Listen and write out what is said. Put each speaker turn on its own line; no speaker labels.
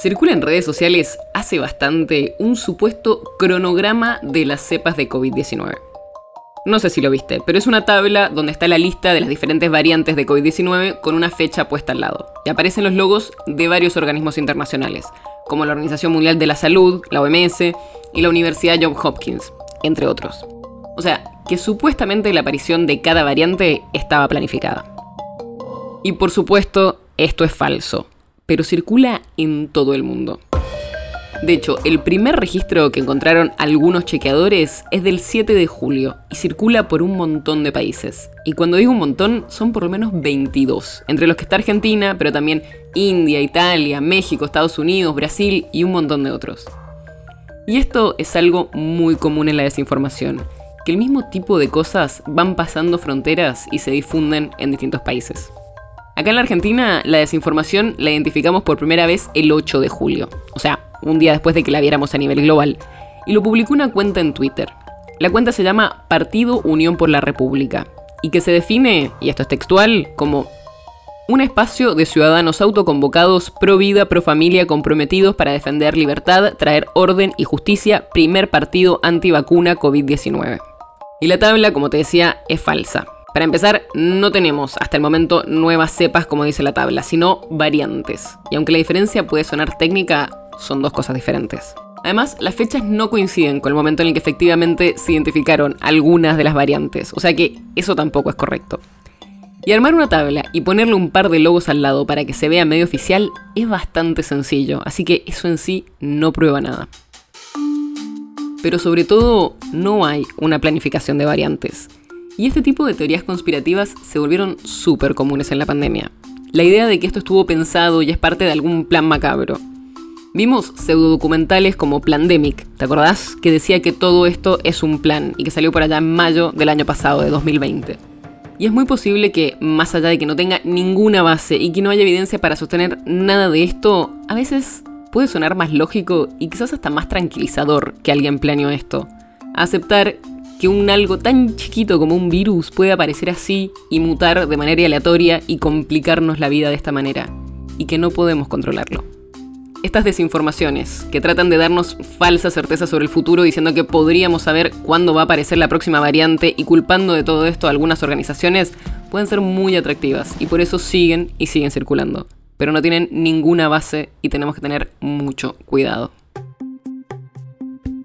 Circula en redes sociales hace bastante un supuesto cronograma de las cepas de COVID-19. No sé si lo viste, pero es una tabla donde está la lista de las diferentes variantes de COVID-19 con una fecha puesta al lado. Y aparecen los logos de varios organismos internacionales, como la Organización Mundial de la Salud, la OMS y la Universidad Johns Hopkins, entre otros. O sea, que supuestamente la aparición de cada variante estaba planificada. Y por supuesto, esto es falso pero circula en todo el mundo. De hecho, el primer registro que encontraron algunos chequeadores es del 7 de julio y circula por un montón de países. Y cuando digo un montón, son por lo menos 22, entre los que está Argentina, pero también India, Italia, México, Estados Unidos, Brasil y un montón de otros. Y esto es algo muy común en la desinformación, que el mismo tipo de cosas van pasando fronteras y se difunden en distintos países. Acá en la Argentina, la desinformación la identificamos por primera vez el 8 de julio, o sea, un día después de que la viéramos a nivel global, y lo publicó una cuenta en Twitter. La cuenta se llama Partido Unión por la República, y que se define, y esto es textual, como un espacio de ciudadanos autoconvocados, pro vida, pro familia, comprometidos para defender libertad, traer orden y justicia, primer partido antivacuna COVID-19. Y la tabla, como te decía, es falsa. Para empezar, no tenemos hasta el momento nuevas cepas como dice la tabla, sino variantes. Y aunque la diferencia puede sonar técnica, son dos cosas diferentes. Además, las fechas no coinciden con el momento en el que efectivamente se identificaron algunas de las variantes, o sea que eso tampoco es correcto. Y armar una tabla y ponerle un par de logos al lado para que se vea medio oficial es bastante sencillo, así que eso en sí no prueba nada. Pero sobre todo, no hay una planificación de variantes. Y este tipo de teorías conspirativas se volvieron súper comunes en la pandemia. La idea de que esto estuvo pensado y es parte de algún plan macabro. Vimos pseudodocumentales como Plandemic, ¿te acordás? Que decía que todo esto es un plan y que salió por allá en mayo del año pasado, de 2020. Y es muy posible que, más allá de que no tenga ninguna base y que no haya evidencia para sostener nada de esto, a veces puede sonar más lógico y quizás hasta más tranquilizador que alguien planeó esto. Aceptar que un algo tan chiquito como un virus puede aparecer así y mutar de manera aleatoria y complicarnos la vida de esta manera, y que no podemos controlarlo. Estas desinformaciones, que tratan de darnos falsa certeza sobre el futuro diciendo que podríamos saber cuándo va a aparecer la próxima variante y culpando de todo esto a algunas organizaciones, pueden ser muy atractivas y por eso siguen y siguen circulando. Pero no tienen ninguna base y tenemos que tener mucho cuidado.